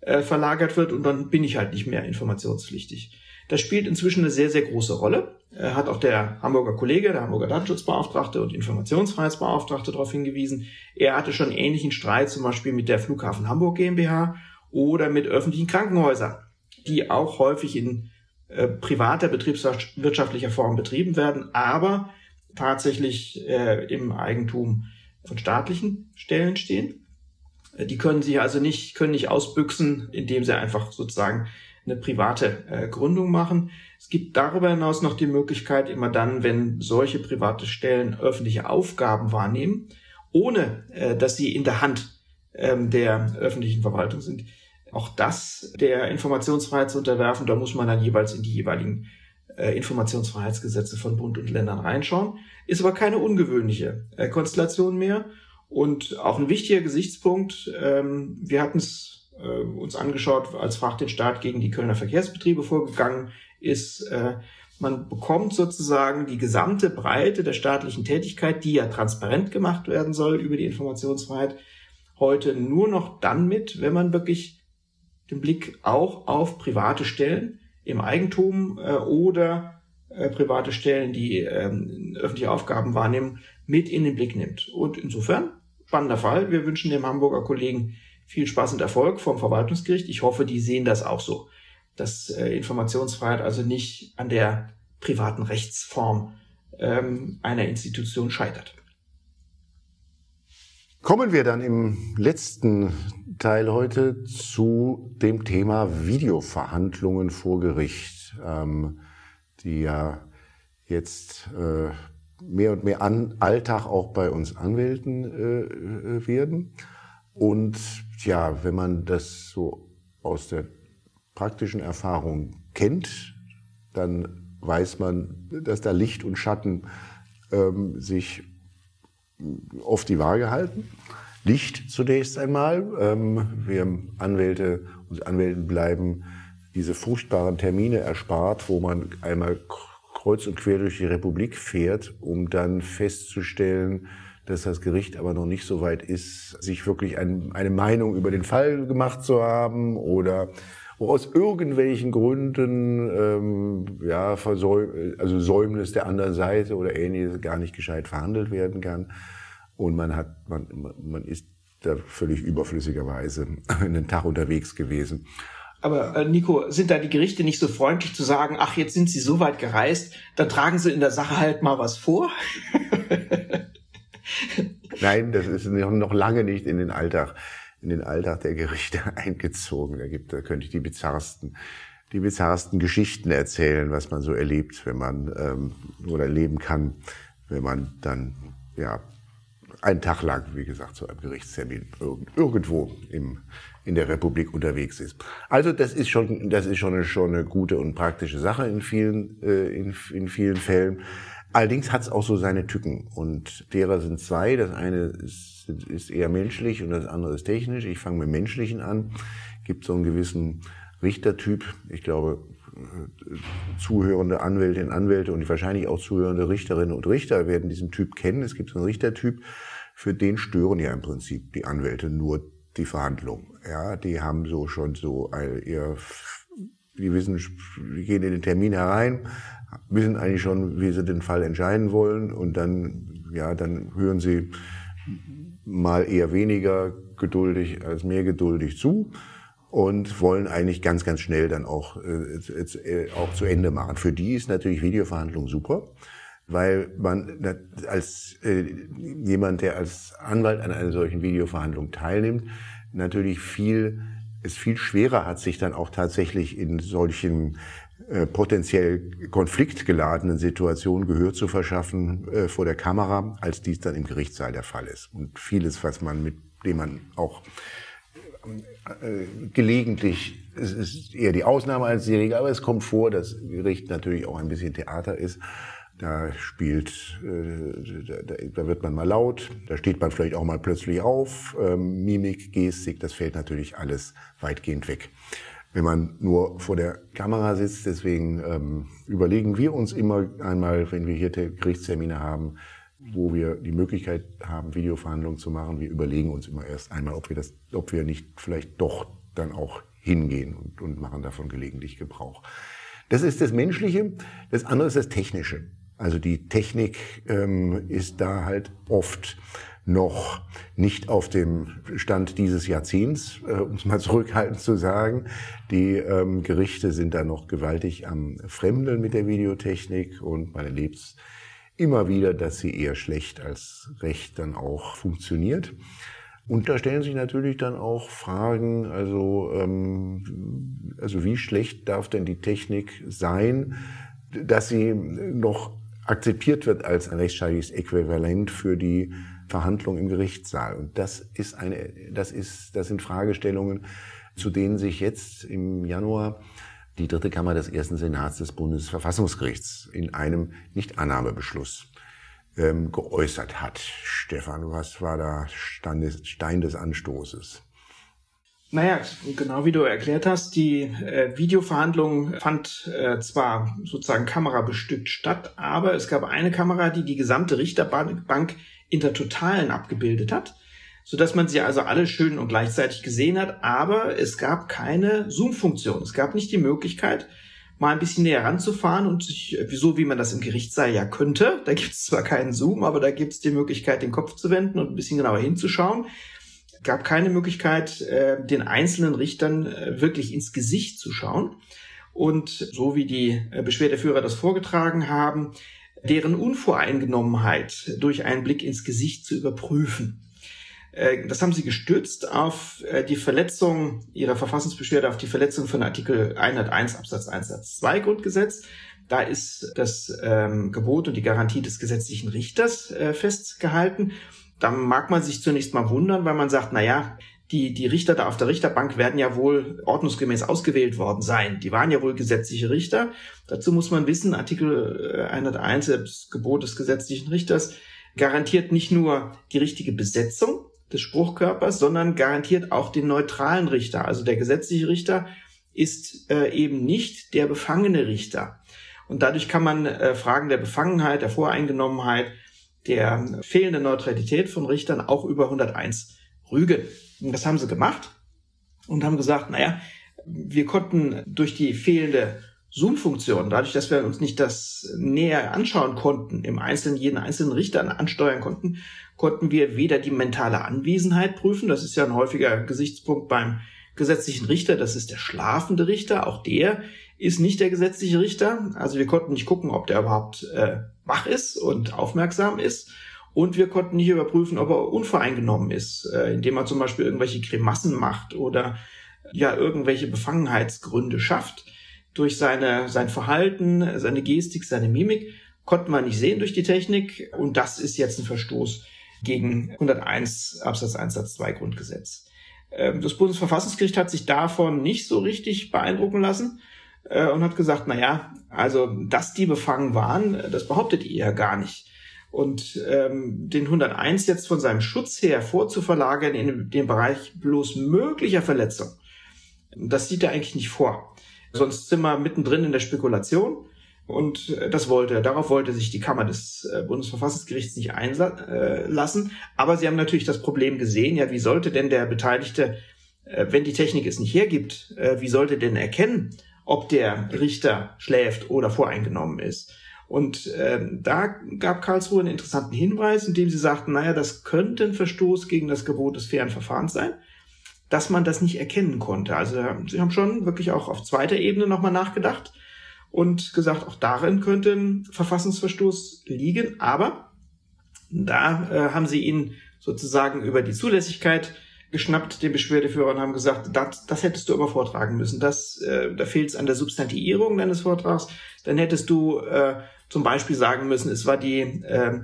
äh, verlagert wird und dann bin ich halt nicht mehr informationspflichtig. Das spielt inzwischen eine sehr, sehr große Rolle. Äh, hat auch der Hamburger Kollege, der Hamburger Datenschutzbeauftragte und Informationsfreiheitsbeauftragte darauf hingewiesen. Er hatte schon ähnlichen Streit zum Beispiel mit der Flughafen Hamburg GmbH oder mit öffentlichen Krankenhäusern, die auch häufig in äh, privater betriebswirtschaftlicher Form betrieben werden, aber tatsächlich äh, im Eigentum von staatlichen Stellen stehen. Äh, die können sich also nicht, können nicht ausbüchsen, indem sie einfach sozusagen eine private äh, Gründung machen. Es gibt darüber hinaus noch die Möglichkeit, immer dann, wenn solche private Stellen öffentliche Aufgaben wahrnehmen, ohne äh, dass sie in der Hand ähm, der öffentlichen Verwaltung sind, auch das der Informationsfreiheit zu unterwerfen. Da muss man dann jeweils in die jeweiligen äh, Informationsfreiheitsgesetze von Bund und Ländern reinschauen. Ist aber keine ungewöhnliche äh, Konstellation mehr. Und auch ein wichtiger Gesichtspunkt, ähm, wir hatten es äh, uns angeschaut, als Fach den Staat gegen die Kölner Verkehrsbetriebe vorgegangen ist, man bekommt sozusagen die gesamte Breite der staatlichen Tätigkeit, die ja transparent gemacht werden soll über die Informationsfreiheit, heute nur noch dann mit, wenn man wirklich den Blick auch auf private Stellen im Eigentum äh, oder äh, private Stellen, die ähm, öffentliche Aufgaben wahrnehmen, mit in den Blick nimmt. Und insofern, spannender Fall. Wir wünschen dem Hamburger Kollegen viel Spaß und Erfolg vom Verwaltungsgericht. Ich hoffe, die sehen das auch so, dass äh, Informationsfreiheit also nicht an der privaten Rechtsform ähm, einer Institution scheitert. Kommen wir dann im letzten Teil heute zu dem Thema Videoverhandlungen vor Gericht, ähm, die ja jetzt äh, mehr und mehr an Alltag auch bei uns Anwälten äh, äh werden. Und ja, wenn man das so aus der praktischen Erfahrung kennt, dann weiß man, dass da Licht und Schatten ähm, sich oft die Waage halten. Licht zunächst einmal. Ähm, wir Anwälte und Anwälten bleiben diese furchtbaren Termine erspart, wo man einmal kreuz und quer durch die Republik fährt, um dann festzustellen, dass das Gericht aber noch nicht so weit ist, sich wirklich ein, eine Meinung über den Fall gemacht zu haben oder wo aus irgendwelchen Gründen ähm, ja Versäum also Säumnis der anderen Seite oder ähnliches gar nicht gescheit verhandelt werden kann und man hat man man ist da völlig überflüssigerweise einen Tag unterwegs gewesen. Aber äh, Nico, sind da die Gerichte nicht so freundlich zu sagen, ach, jetzt sind sie so weit gereist, dann tragen sie in der Sache halt mal was vor? Nein, das ist noch lange nicht in den Alltag, in den Alltag der Gerichte eingezogen. Da gibt, da könnte ich die bizarrsten, die bizarrsten Geschichten erzählen, was man so erlebt, wenn man ähm, oder erleben kann, wenn man dann ja einen Tag lang, wie gesagt, zu einem Gerichtstermin irgendwo im, in der Republik unterwegs ist. Also das ist schon, das ist schon eine, schon eine gute und praktische Sache in vielen, äh, in, in vielen Fällen. Allerdings hat es auch so seine Tücken und derer sind zwei. Das eine ist, ist eher menschlich und das andere ist technisch. Ich fange mit menschlichen an. Gibt so einen gewissen Richtertyp. Ich glaube, zuhörende Anwältinnen, Anwälte und wahrscheinlich auch zuhörende Richterinnen und Richter werden diesen Typ kennen. Es gibt einen Richtertyp, für den stören ja im Prinzip die Anwälte nur die Verhandlungen. Ja, die haben so schon so ihr, die wissen, die gehen in den Termin herein, wissen eigentlich schon, wie sie den Fall entscheiden wollen und dann, ja, dann hören sie mal eher weniger geduldig als mehr geduldig zu und wollen eigentlich ganz, ganz schnell dann auch, äh, äh, auch zu Ende machen. Für die ist natürlich Videoverhandlung super. weil man als äh, jemand, der als Anwalt an einer solchen Videoverhandlung teilnimmt, natürlich viel es viel schwerer hat, sich dann auch tatsächlich in solchen äh, potenziell konfliktgeladenen Situationen Gehör zu verschaffen äh, vor der Kamera, als dies dann im Gerichtssaal der Fall ist. Und vieles, was man mit dem man auch gelegentlich, es ist eher die Ausnahme als die Regel, aber es kommt vor, dass Gericht natürlich auch ein bisschen Theater ist. Da spielt, äh, da, da, wird man mal laut, da steht man vielleicht auch mal plötzlich auf. Ähm, Mimik, Gestik, das fällt natürlich alles weitgehend weg. Wenn man nur vor der Kamera sitzt, deswegen ähm, überlegen wir uns immer einmal, wenn wir hier Gerichtstermine haben, wo wir die Möglichkeit haben, Videoverhandlungen zu machen, wir überlegen uns immer erst einmal, ob wir das, ob wir nicht vielleicht doch dann auch hingehen und, und machen davon gelegentlich Gebrauch. Das ist das Menschliche. Das andere ist das Technische. Also die Technik ähm, ist da halt oft noch nicht auf dem Stand dieses Jahrzehnts, äh, um es mal zurückhaltend zu sagen. Die ähm, Gerichte sind da noch gewaltig am Fremdeln mit der Videotechnik und man erlebt immer wieder, dass sie eher schlecht als recht dann auch funktioniert. Und da stellen sich natürlich dann auch Fragen, also, ähm, also wie schlecht darf denn die Technik sein, dass sie noch akzeptiert wird als ein rechtsstaatliches Äquivalent für die Verhandlung im Gerichtssaal. Und das ist eine, das ist, das sind Fragestellungen, zu denen sich jetzt im Januar die dritte Kammer des ersten Senats des Bundesverfassungsgerichts in einem Nichtannahmebeschluss ähm, geäußert hat. Stefan, was war da Stein des Anstoßes? Naja, genau wie du erklärt hast, die äh, Videoverhandlung fand äh, zwar sozusagen kamerabestückt statt, aber es gab eine Kamera, die die gesamte Richterbank in der Totalen abgebildet hat so dass man sie also alle schön und gleichzeitig gesehen hat, aber es gab keine Zoom-Funktion. Es gab nicht die Möglichkeit, mal ein bisschen näher ranzufahren und sich, so wie man das im Gerichtssaal ja könnte, da gibt es zwar keinen Zoom, aber da gibt es die Möglichkeit, den Kopf zu wenden und ein bisschen genauer hinzuschauen. Es gab keine Möglichkeit, äh, den einzelnen Richtern äh, wirklich ins Gesicht zu schauen. Und so wie die äh, Beschwerdeführer das vorgetragen haben, deren Unvoreingenommenheit durch einen Blick ins Gesicht zu überprüfen. Äh, das haben sie gestützt auf äh, die Verletzung ihrer Verfassungsbeschwerde, auf die Verletzung von Artikel 101 Absatz 1 Satz 2 Grundgesetz. Da ist das ähm, Gebot und die Garantie des gesetzlichen Richters äh, festgehalten. Da mag man sich zunächst mal wundern, weil man sagt, na ja, die, die Richter da auf der Richterbank werden ja wohl ordnungsgemäß ausgewählt worden sein. Die waren ja wohl gesetzliche Richter. Dazu muss man wissen, Artikel 101, das Gebot des gesetzlichen Richters, garantiert nicht nur die richtige Besetzung des Spruchkörpers, sondern garantiert auch den neutralen Richter. Also der gesetzliche Richter ist äh, eben nicht der befangene Richter. Und dadurch kann man äh, Fragen der Befangenheit, der Voreingenommenheit, der fehlenden Neutralität von Richtern auch über 101 rügen. Und das haben sie gemacht und haben gesagt, naja, wir konnten durch die fehlende Zoom-Funktion, dadurch, dass wir uns nicht das näher anschauen konnten, im Einzelnen jeden einzelnen Richter ansteuern konnten, konnten wir weder die mentale Anwesenheit prüfen, das ist ja ein häufiger Gesichtspunkt beim gesetzlichen Richter, das ist der schlafende Richter, auch der ist nicht der gesetzliche Richter. Also wir konnten nicht gucken, ob der überhaupt äh, wach ist und aufmerksam ist. Und wir konnten nicht überprüfen, ob er unvoreingenommen ist, äh, indem er zum Beispiel irgendwelche Grimassen macht oder ja irgendwelche Befangenheitsgründe schafft durch seine, sein Verhalten, seine Gestik, seine Mimik. Konnten wir nicht sehen durch die Technik. Und das ist jetzt ein Verstoß gegen 101 Absatz 1 Satz 2 Grundgesetz. Ähm, das Bundesverfassungsgericht hat sich davon nicht so richtig beeindrucken lassen äh, und hat gesagt, na ja, also, dass die befangen waren, das behauptet ihr ja gar nicht. Und ähm, den 101 jetzt von seinem Schutz her vorzuverlagern in den Bereich bloß möglicher Verletzung, das sieht er eigentlich nicht vor. Sonst sind wir mittendrin in der Spekulation. Und äh, das wollte er. Darauf wollte sich die Kammer des äh, Bundesverfassungsgerichts nicht einlassen. Aber sie haben natürlich das Problem gesehen, ja, wie sollte denn der Beteiligte, äh, wenn die Technik es nicht hergibt, wie sollte denn erkennen, ob der Richter schläft oder voreingenommen ist? Und äh, da gab Karlsruhe einen interessanten Hinweis, in dem sie sagten, naja, das könnte ein Verstoß gegen das Gebot des fairen Verfahrens sein, dass man das nicht erkennen konnte. Also sie haben schon wirklich auch auf zweiter Ebene nochmal nachgedacht und gesagt, auch darin könnte ein Verfassungsverstoß liegen. Aber da äh, haben sie ihn sozusagen über die Zulässigkeit geschnappt, den Beschwerdeführer, und haben gesagt, das, das hättest du aber vortragen müssen. Das, äh, da fehlt es an der Substantiierung deines Vortrags. Dann hättest du äh, zum Beispiel sagen müssen, es war die äh,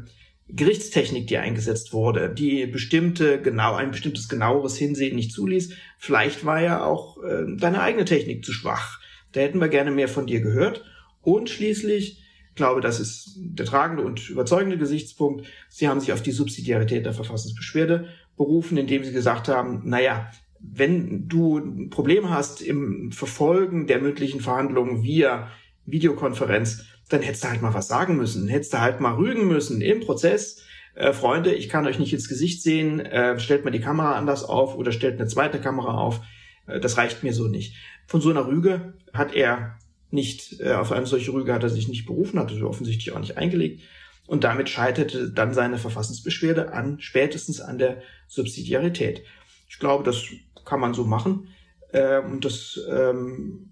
Gerichtstechnik, die eingesetzt wurde, die bestimmte genau ein bestimmtes genaueres Hinsehen nicht zuließ. Vielleicht war ja auch äh, deine eigene Technik zu schwach. Da hätten wir gerne mehr von dir gehört. Und schließlich, glaube, das ist der tragende und überzeugende Gesichtspunkt, Sie haben sich auf die Subsidiarität der Verfassungsbeschwerde berufen, indem Sie gesagt haben, naja, wenn du ein Problem hast im Verfolgen der mündlichen Verhandlungen via Videokonferenz, dann hättest du halt mal was sagen müssen, hättest du halt mal rügen müssen im Prozess. Äh, Freunde, ich kann euch nicht ins Gesicht sehen, äh, stellt mal die Kamera anders auf oder stellt eine zweite Kamera auf. Äh, das reicht mir so nicht. Von so einer Rüge hat er nicht, äh, auf eine solche Rüge hat er sich nicht berufen, hat er offensichtlich auch nicht eingelegt. Und damit scheiterte dann seine Verfassungsbeschwerde an, spätestens an der Subsidiarität. Ich glaube, das kann man so machen. Äh, und das ähm,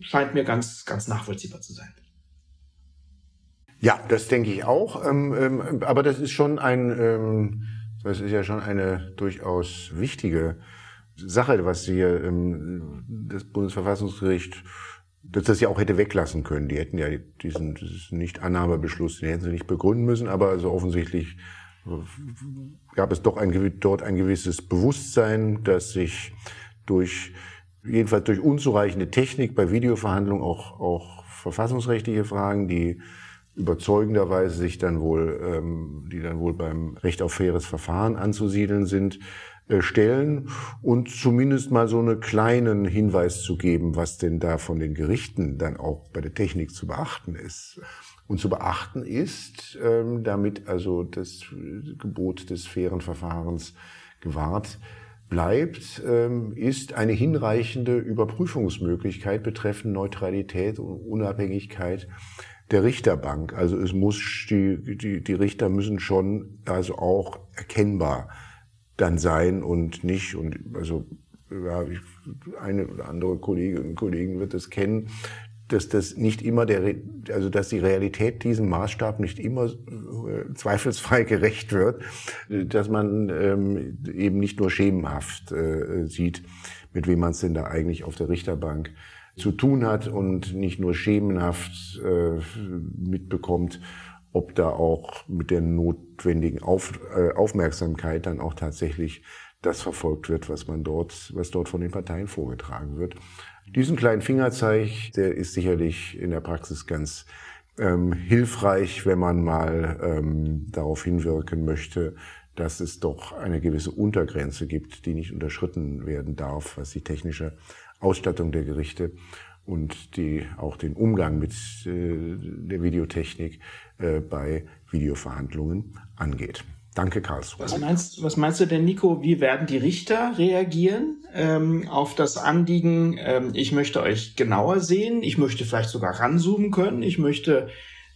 scheint mir ganz, ganz nachvollziehbar zu sein. Ja, das denke ich auch. Ähm, ähm, aber das ist schon ein, ähm, das ist ja schon eine durchaus wichtige Sache, was hier ähm, das Bundesverfassungsgericht dass das ja auch hätte weglassen können. Die hätten ja diesen, Nicht-Annahmebeschluss, den hätten sie nicht begründen müssen, aber also offensichtlich gab es doch ein, dort ein gewisses Bewusstsein, dass sich durch, jedenfalls durch unzureichende Technik bei Videoverhandlungen auch, auch verfassungsrechtliche Fragen, die überzeugenderweise sich dann wohl, ähm, die dann wohl beim Recht auf faires Verfahren anzusiedeln sind, äh, stellen und zumindest mal so einen kleinen Hinweis zu geben, was denn da von den Gerichten dann auch bei der Technik zu beachten ist. Und zu beachten ist, ähm, damit also das Gebot des fairen Verfahrens gewahrt bleibt, ähm, ist eine hinreichende Überprüfungsmöglichkeit betreffend Neutralität und Unabhängigkeit der Richterbank. Also es muss die, die, die Richter müssen schon also auch erkennbar dann sein und nicht. Und also ja, eine oder andere Kolleginnen und Kollegen wird es kennen, dass das nicht immer der, also dass die Realität diesem Maßstab nicht immer äh, zweifelsfrei gerecht wird, dass man ähm, eben nicht nur schemenhaft äh, sieht, mit wem man es denn da eigentlich auf der Richterbank zu tun hat und nicht nur schemenhaft äh, mitbekommt, ob da auch mit der notwendigen Auf, äh, Aufmerksamkeit dann auch tatsächlich das verfolgt wird, was man dort, was dort von den Parteien vorgetragen wird. Diesen kleinen Fingerzeig, der ist sicherlich in der Praxis ganz ähm, hilfreich, wenn man mal ähm, darauf hinwirken möchte, dass es doch eine gewisse Untergrenze gibt, die nicht unterschritten werden darf, was die technische Ausstattung der Gerichte und die auch den Umgang mit äh, der Videotechnik äh, bei Videoverhandlungen angeht. Danke, Karlsruhe. Was meinst, was meinst du denn, Nico? Wie werden die Richter reagieren ähm, auf das Anliegen? Ähm, ich möchte euch genauer sehen. Ich möchte vielleicht sogar ranzoomen können. Ich möchte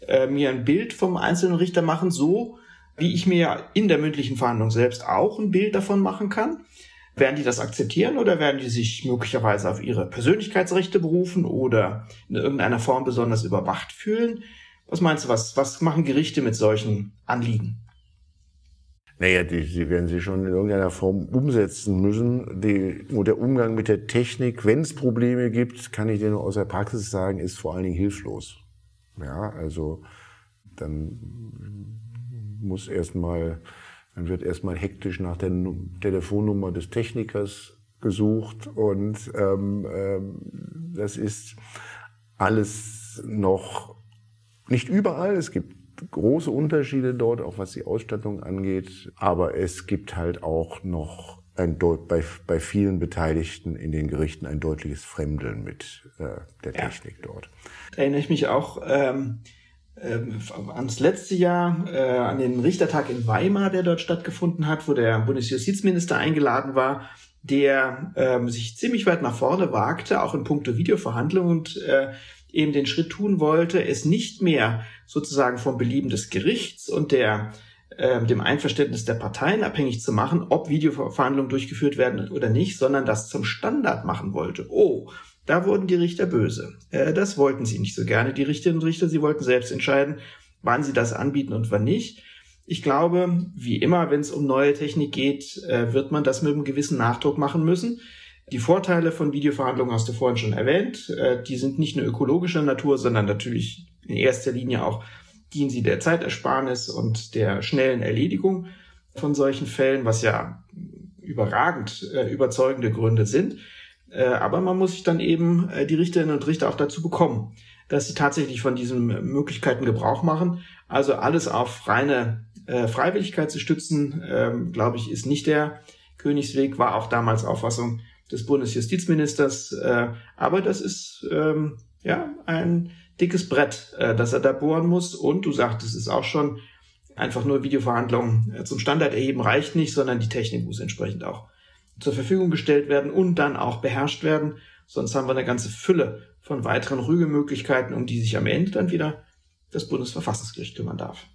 äh, mir ein Bild vom einzelnen Richter machen, so wie ich mir in der mündlichen Verhandlung selbst auch ein Bild davon machen kann. Werden die das akzeptieren oder werden die sich möglicherweise auf ihre Persönlichkeitsrechte berufen oder in irgendeiner Form besonders überwacht fühlen? Was meinst du, was, was machen Gerichte mit solchen Anliegen? Naja, die, die werden sie schon in irgendeiner Form umsetzen müssen. Die, und der Umgang mit der Technik, wenn es Probleme gibt, kann ich dir nur aus der Praxis sagen, ist vor allen Dingen hilflos. Ja, also dann muss erstmal, dann wird erstmal hektisch nach der Telefonnummer des Technikers gesucht und ähm, ähm, das ist alles noch nicht überall, es gibt große Unterschiede dort, auch was die Ausstattung angeht, aber es gibt halt auch noch ein bei, bei vielen Beteiligten in den Gerichten ein deutliches Fremdeln mit äh, der Technik ja. dort. Da erinnere ich mich auch ähm, äh, ans letzte Jahr, äh, an den Richtertag in Weimar, der dort stattgefunden hat, wo der Bundesjustizminister eingeladen war, der ähm, sich ziemlich weit nach vorne wagte, auch in puncto Videoverhandlungen und äh, eben den Schritt tun wollte, es nicht mehr sozusagen vom Belieben des Gerichts und der äh, dem Einverständnis der Parteien abhängig zu machen, ob Videoverhandlungen durchgeführt werden oder nicht, sondern das zum Standard machen wollte. Oh, Da wurden die Richter böse. Äh, das wollten sie nicht so gerne, die Richterinnen und Richter. Sie wollten selbst entscheiden, wann sie das anbieten und wann nicht. Ich glaube, wie immer, wenn es um neue Technik geht, äh, wird man das mit einem gewissen Nachdruck machen müssen. Die Vorteile von Videoverhandlungen hast du vorhin schon erwähnt. Äh, die sind nicht nur ökologischer Natur, sondern natürlich in erster Linie auch dienen sie der Zeitersparnis und der schnellen Erledigung von solchen Fällen, was ja überragend äh, überzeugende Gründe sind. Äh, aber man muss sich dann eben äh, die Richterinnen und Richter auch dazu bekommen, dass sie tatsächlich von diesen Möglichkeiten Gebrauch machen. Also alles auf reine äh, Freiwilligkeit zu stützen, ähm, glaube ich, ist nicht der Königsweg, war auch damals Auffassung des Bundesjustizministers. Äh, aber das ist ähm, ja ein dickes Brett, äh, das er da bohren muss. Und du sagtest es auch schon, einfach nur Videoverhandlungen äh, zum Standard erheben reicht nicht, sondern die Technik muss entsprechend auch zur Verfügung gestellt werden und dann auch beherrscht werden. Sonst haben wir eine ganze Fülle von weiteren Rügemöglichkeiten, um die sich am Ende dann wieder das Bundesverfassungsgericht kümmern darf.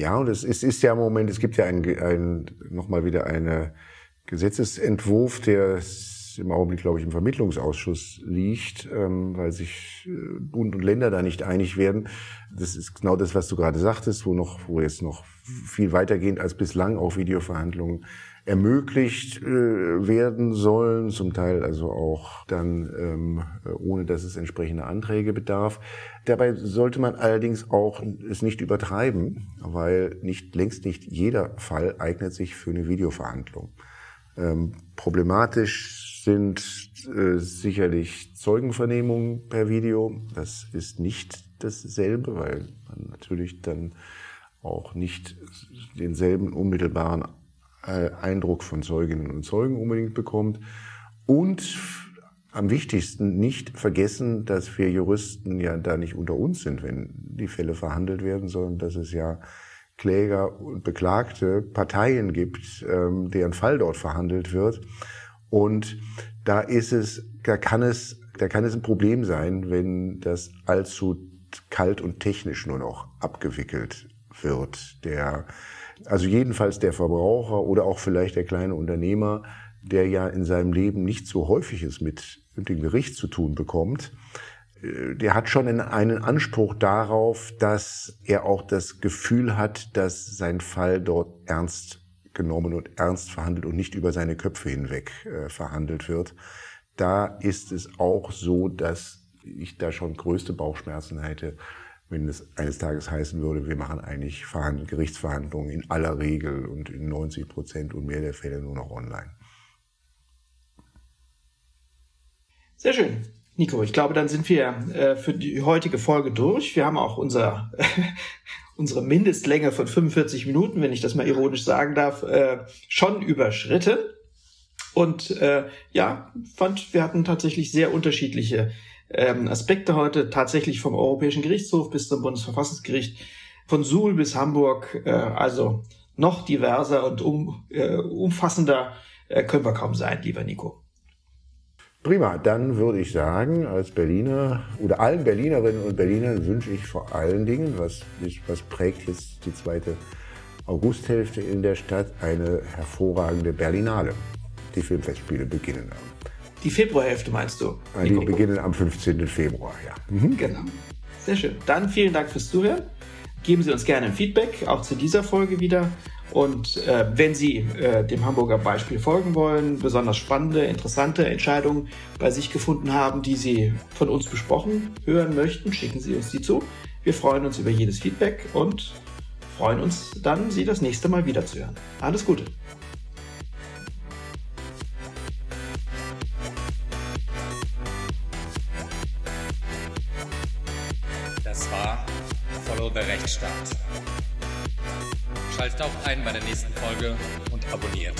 Ja, und es ist, ist ja im Moment, es gibt ja ein, ein, nochmal wieder einen Gesetzesentwurf, der im Augenblick, glaube ich, im Vermittlungsausschuss liegt, ähm, weil sich äh, Bund und Länder da nicht einig werden. Das ist genau das, was du gerade sagtest, wo noch, wo jetzt noch viel weitergehend als bislang auch Videoverhandlungen ermöglicht äh, werden sollen, zum Teil also auch dann ähm, ohne dass es entsprechende Anträge bedarf. Dabei sollte man allerdings auch es nicht übertreiben, weil nicht längst nicht jeder Fall eignet sich für eine Videoverhandlung. Ähm, problematisch sind äh, sicherlich Zeugenvernehmungen per Video. Das ist nicht dasselbe, weil man natürlich dann auch nicht denselben unmittelbaren Eindruck von Zeuginnen und Zeugen unbedingt bekommt. Und am wichtigsten nicht vergessen, dass wir Juristen ja da nicht unter uns sind, wenn die Fälle verhandelt werden, sondern dass es ja Kläger und Beklagte Parteien gibt, ähm, deren Fall dort verhandelt wird. Und da ist es, da kann es, da kann es ein Problem sein, wenn das allzu kalt und technisch nur noch abgewickelt wird. Der also jedenfalls der Verbraucher oder auch vielleicht der kleine Unternehmer, der ja in seinem Leben nicht so häufiges mit dem Gericht zu tun bekommt, äh, der hat schon einen Anspruch darauf, dass er auch das Gefühl hat, dass sein Fall dort ernst genommen und ernst verhandelt und nicht über seine Köpfe hinweg äh, verhandelt wird. Da ist es auch so, dass ich da schon größte Bauchschmerzen hätte, wenn es eines Tages heißen würde, wir machen eigentlich Verhandl Gerichtsverhandlungen in aller Regel und in 90 Prozent und mehr der Fälle nur noch online. Sehr schön. Nico, ich glaube, dann sind wir äh, für die heutige Folge durch. Wir haben auch unser, unsere Mindestlänge von 45 Minuten, wenn ich das mal ironisch sagen darf, äh, schon überschritten. Und äh, ja, fand, wir hatten tatsächlich sehr unterschiedliche ähm, Aspekte heute, tatsächlich vom Europäischen Gerichtshof bis zum Bundesverfassungsgericht, von Suhl bis Hamburg, äh, also noch diverser und um, äh, umfassender äh, können wir kaum sein, lieber Nico. Prima, dann würde ich sagen, als Berliner oder allen Berlinerinnen und Berlinern wünsche ich vor allen Dingen, was, was prägt jetzt die zweite Augusthälfte in der Stadt, eine hervorragende Berlinale. Die Filmfestspiele beginnen die Februarhälfte meinst du? Die Nico? beginnen am 15. Februar, ja. Mhm. Genau. Sehr schön. Dann vielen Dank fürs Zuhören. Geben Sie uns gerne ein Feedback, auch zu dieser Folge wieder. Und äh, wenn Sie äh, dem Hamburger Beispiel folgen wollen, besonders spannende, interessante Entscheidungen bei sich gefunden haben, die Sie von uns besprochen hören möchten, schicken Sie uns die zu. Wir freuen uns über jedes Feedback und freuen uns dann, Sie das nächste Mal wiederzuhören. Alles Gute. Der Rechtsstaat. Schaltet auch ein bei der nächsten Folge und abonniert.